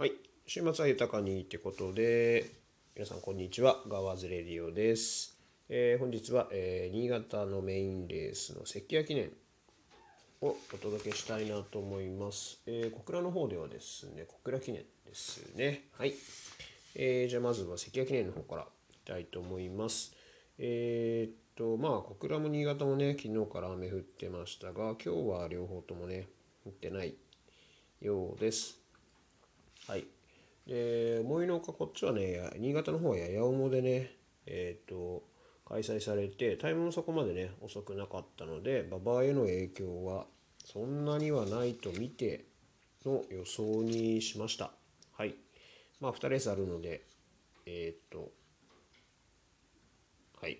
はい、週末は豊かにってことで、皆さんこんにちは、ガワズレディオです。えー本日は、えー新潟のメインレースの関谷記念をお届けしたいなと思います。えー小倉の方ではですね、小倉記念ですね。はい。えーじゃあまずは関谷記念の方からいきたいと思います。えーっと、まあ小倉も新潟もね、昨日から雨降ってましたが、今日は両方ともね、降ってないようです。はい。で、思いのほかこっちはね、新潟の方はやや重でね、えっ、と、開催されて、タイムもそこまでね、遅くなかったので、馬場への影響はそんなにはないと見ての予想にしました。はい。まあ、2レースあるので、えっ、と、はい、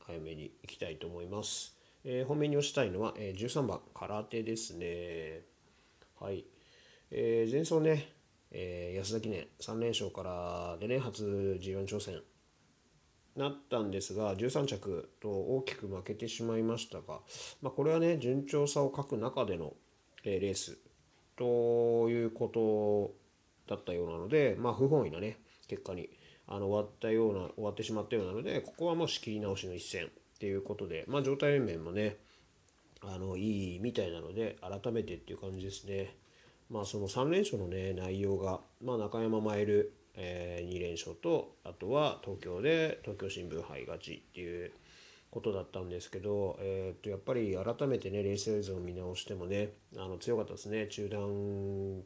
早めに行きたいと思います。えー本命に押したいのは、えー13番、空手ですね。はい。えー前走ね、えー安田記念3連勝からでね、初 G1 挑戦なったんですが、13着と大きく負けてしまいましたが、まあ、これはね、順調さを欠く中での、えーレースということだったようなので、まあ、不本意なね、結果にあの終わったような、終わってしまったようなので、ここはもう仕切り直しの一戦っていうことで、まあ、状態面もね、あのいいみたいなので改めてっていう感じですね。まあその3連勝のね内容が、まあ、中山マイル、え2連勝とあとは東京で東京新聞杯勝ちっていうことだったんですけど、えー、とやっぱり改めてねレース映像を見直してもねあの強かったですね。中断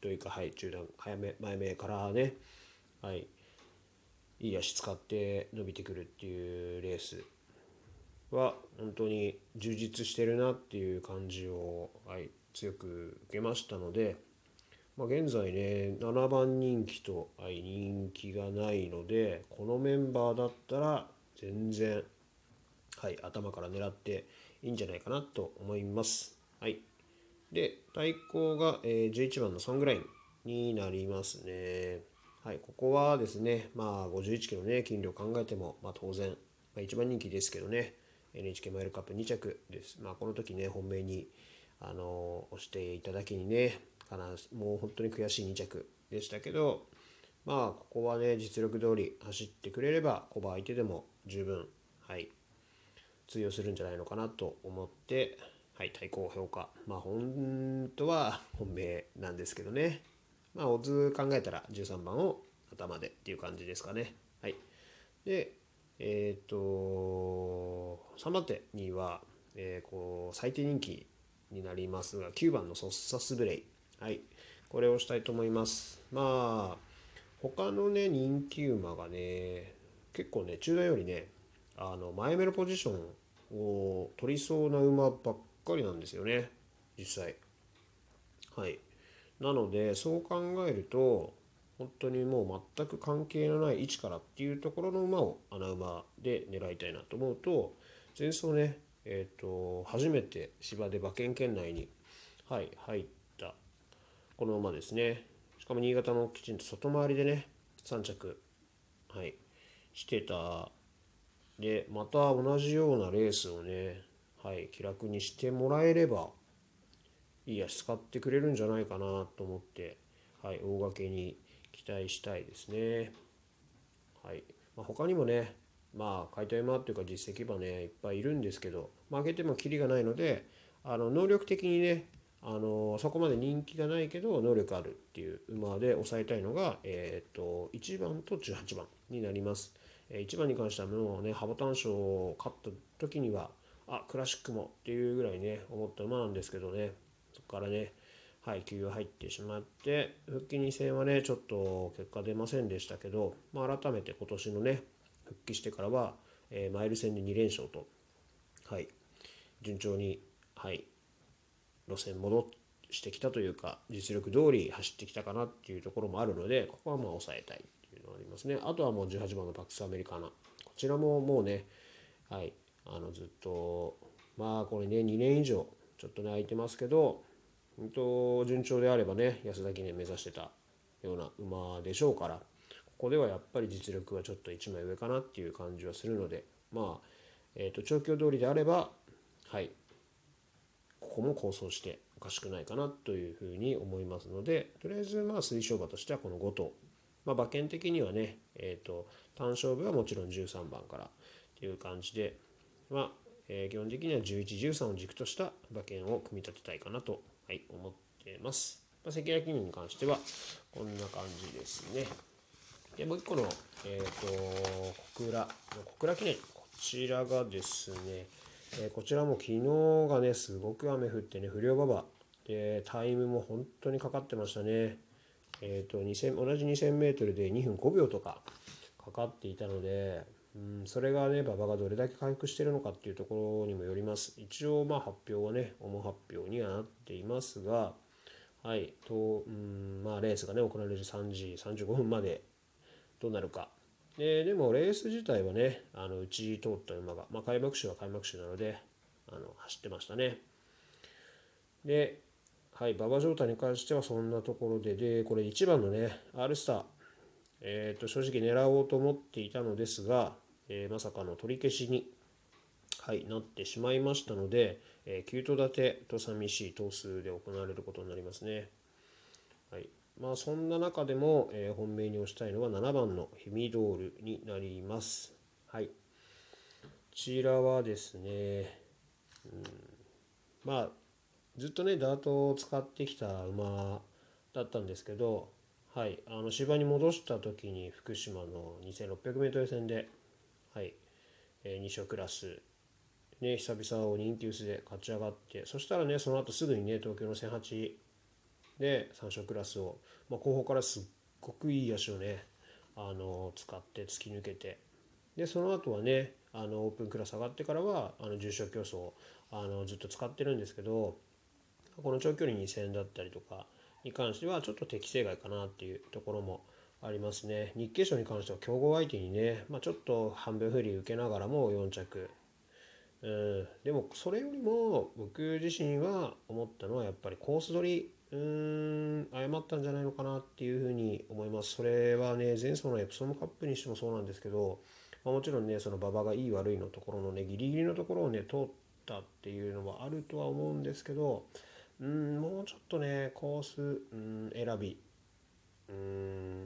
というかはい中断早め前目からねはいいい足使って伸びてくるっていうレースは本当に充実してるなっていう感じを、はい、強く受けましたので、まあ、現在ね7番人気と、人気がないのでこのメンバーだったら全然、はい、頭から狙っていいんじゃないかなと思います。はい、で対抗が、えー11番のソングラインになりますね。はい、ここはですね、まあ、51キロね、筋量考えても、まあ、当然、まあ、一番人気ですけどね、NHK マイルカップ2着です。まあ、この時ね、本命に、あの押していただきにね、かなもう本当に悔しい2着でしたけど、まあ、ここはね、実力通り走ってくれれば、コバ相手でも十分、はい、通用するんじゃないのかなと思って、はい、対抗評価。まあ、本当は本命なんですけどね。まあ、オズ考えたら13番を頭でっていう感じですかね。はい。で、えっ、と、3番手には、えーこう、最低人気になりますが、9番のソッサスブレイ。はい。これをしたいと思います。まあ、他のね、人気馬がね、結構ね、中段よりね、あの、前目のポジションを取りそうな馬ばっかりなんですよね、実際。はい。なので、そう考えると、本当にもう全く関係のない位置からっていうところの馬を穴馬で狙いたいなと思うと、前走ね、えっ、と、初めて芝で馬券圏内に、はい、入ったこの馬ですね。しかも新潟のきちんと外回りでね、3着、はい、してた。で、また同じようなレースをね、はい、気楽にしてもらえれば、いい足使ってくれるんじゃないかなと思って、はい、大掛けに期待したいですね。はいまあ、他にもね、まあ、買いたい馬っていうか実績馬ね、いっぱいいるんですけど、負けてもキリがないので、あの能力的にね、あのそこまで人気がないけど能力あるっていう馬で抑えたいのが、えー、と1番と18番になります。えー1番に関してはもうね、ハボタン賞を勝った時には、あ、クラシックもっていうぐらいね、思った馬なんですけどね、そこからね、はい、休養入ってしまって、復帰2戦はね、ちょっと結果出ませんでしたけど、まあ、改めて今年のね、復帰してからは、えーマイル戦で2連勝と、はい、順調に、はい、路線戻してきたというか、実力通り走ってきたかなっていうところもあるので、ここはまあ抑えたいっていうのがありますね。あとはもう18番のパクスアメリカーナ。こちらももうね、はい、あのずっと、まあこれね、2年以上、ちょっとね、空いてますけど、本当順調であればね安田記念目指してたような馬でしょうからここではやっぱり実力はちょっと一枚上かなっていう感じはするのでまあ、えー、と調教通りであればはいここも構想しておかしくないかなというふうに思いますのでとりあえずまあ推奨馬としてはこの5頭、まあ、馬券的にはね、えーと、単勝負はもちろん13番からという感じで、まあえ、基本的には1113を軸とした馬券を組み立てたいかなと、はい、思ってます。ま、関谷記念に関してはこんな感じですね。でもう一個の、えーと、小倉小倉記念こちらがですね、えー、こちらも昨日がねすごく雨降ってね不良馬場でタイムも本当にかかってましたね。えーと、2000同じ 2000m で2分5秒とかかかっていたので、うん、それがね馬場がどれだけ回復しているのかっていうところにもよります。一応まあ発表はね主発表にはなっていますがはい、と、うん、まあ、レースがね、行われる3時35分までどうなるか。ででも、レース自体はね、あの、うち通った馬が、まあ、開幕週は開幕週なので、あの、走ってましたね。で、はい、馬場状態に関してはそんなところで、で、これ1番のね、R スター、え、ー、と、正直狙おうと思っていたのですが、えー、まさかの取り消しに、はい、なってしまいましたので、えー、9頭立てと寂しい頭数で行われることになりますね。まあ、そんな中でも、えー、本命に推したいのは7番のヒミドールになります。はい、こちらはですね、うん、まあずっとねダートを使ってきた馬だったんですけど、はい、あの芝に戻した時に福島の 2600m 戦で、はい。えー、2勝クラスね、久々を人気薄で勝ち上がってそしたらねその後すぐにね東京の1008で3勝クラスを、まあ、後方からすっごくいい足をねあの使って突き抜けて。でその後はねあのオープンクラス上がってからはあの重賞競争あのずっと使ってるんですけどこの長距離2000だったりとかに関してはちょっと適正外かなっていうところもありますね。日経賞に関しては強豪相手にね、まあ、ちょっと半分不利受けながらも4着。うん、でもそれよりも僕自身は思ったのはやっぱりコース取りうん誤ったんじゃないのかなっていうふうに思います。それはね前走のエプソムカップにしてもそうなんですけど、まあ、もちろんねその馬場がいい悪いのところのねギリギリのところをね通ったっていうのはあるとは思うんですけどうんもうちょっとねコースうん選びうん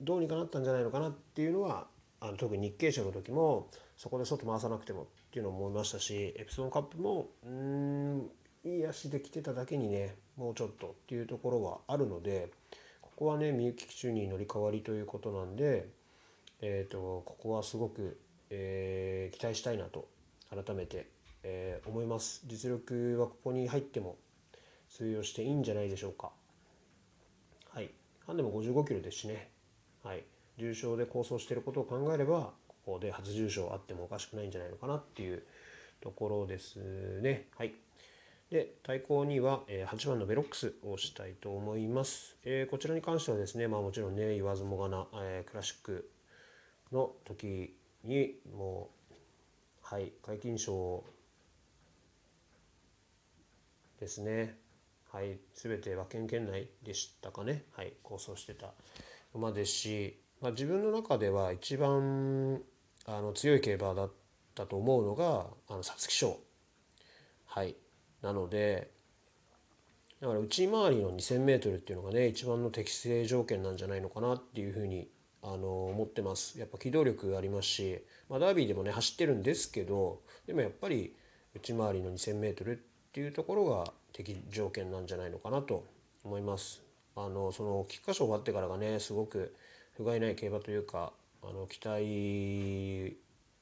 どうにかなったんじゃないのかなっていうのはあの特に日経賞の時もそこで外回さなくてもっていうのを思いましたしエプソンカップもうんいい足で来てただけにねもうちょっとっていうところはあるのでここはねみゆき騎手に乗り換わりということなんで、えーと、ここはすごく、えー、期待したいなと改めて、えー、思います。実力はここに入っても通用していいんじゃないでしょうか。はい。ハンデも55キロですしね。はい。重賞で構想していることを考えればここで初重賞あってもおかしくないんじゃないのかなっていうところですね。はい。で、対抗には、え8番のベロックスをしたいと思います。え、こちらに関してはですね、まあもちろんね、言わずもがな、え、クラシックの時にもう、はい、皆勤賞ですね。はい、すべて馬券圏内でしたかね。はい、構想してた馬ですし、まあ、自分の中では一番あの強い競馬だったと思うのがあの皐月賞はいなのでだから内回りの 2,000m っていうのがね一番の適正条件なんじゃないのかなっていうふうにあの思ってます。やっぱ機動力ありますし、まあ、ダービーでもね走ってるんですけどでもやっぱり内回りの 2,000m っていうところが適条件なんじゃないのかなと思います。あのその菊花賞終わってからがねすごく不甲斐ない競馬というかあの期待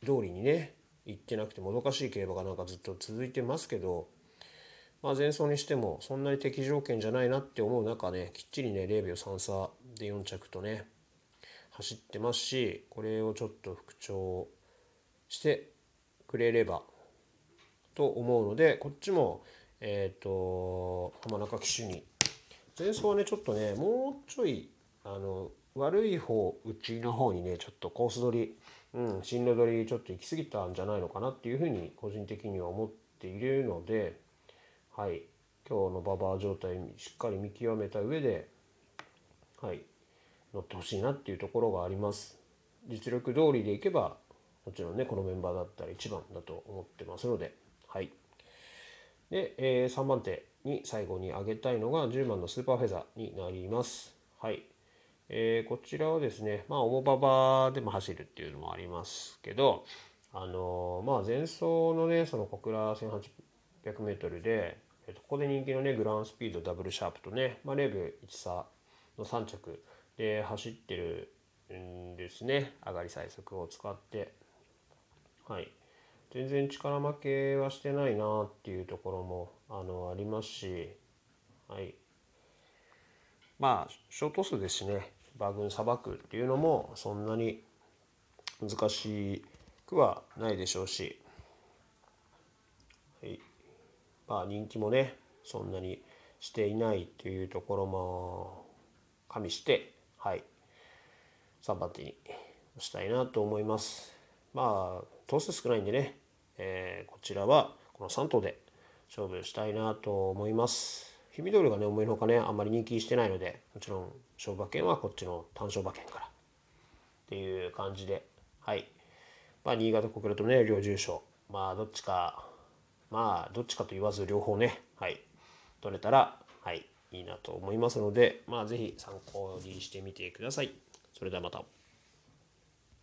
通りにね行ってなくてもどかしい競馬がなんかずっと続いてますけど、まあ、前走にしてもそんなに適条件じゃないなって思う中ねきっちりね0秒3差で4着とね走ってますしこれをちょっと復調してくれればと思うのでこっちもえっ、ー、と浜中騎手に。前走はねちょっとねもうちょいあの悪い方内の方にねちょっとコース取り、うん、進路取りちょっと行き過ぎたんじゃないのかなっていうふうに個人的には思っているのではい今日のババア状態しっかり見極めた上ではい乗ってほしいなっていうところがあります実力通りでいけばもちろんねこのメンバーだったら1番だと思ってますのではいで、えー、3番手に最後に上げたいのが10番のスーパーフェザーになります。はい。えー、こちらはですね、まあ、重馬場でも走るっていうのもありますけど、あのー、まあ、前走のね、その小倉 800m で、えー、とここで人気のね、グランスピードダブルシャープとね、まあ、レーブ1差の3着で走ってるんですね、上がり最速を使って。はい。全然力負けはしてないなっていうところもあのありますし、はい、まあショート数ですしね馬群さばくっていうのもそんなに難しくはないでしょうし、はい、まあ人気もねそんなにしていないっていうところも加味してはい3番手にしたいなと思いますまあ頭数少ないんでねえー、こちらはこの3頭で勝負したいなと思います。ヒミドルがね、思いのほかね、あんまり人気してないので、もちろん勝負馬券はこっちの単勝馬券からっていう感じで、はい。まあ、新潟国連とね、両重賞、まあ、どっちか、まあ、どっちかと言わず両方ね、はい、取れたら、はい、いいなと思いますので、まあ、ぜひ参考にしてみてください。それではまた。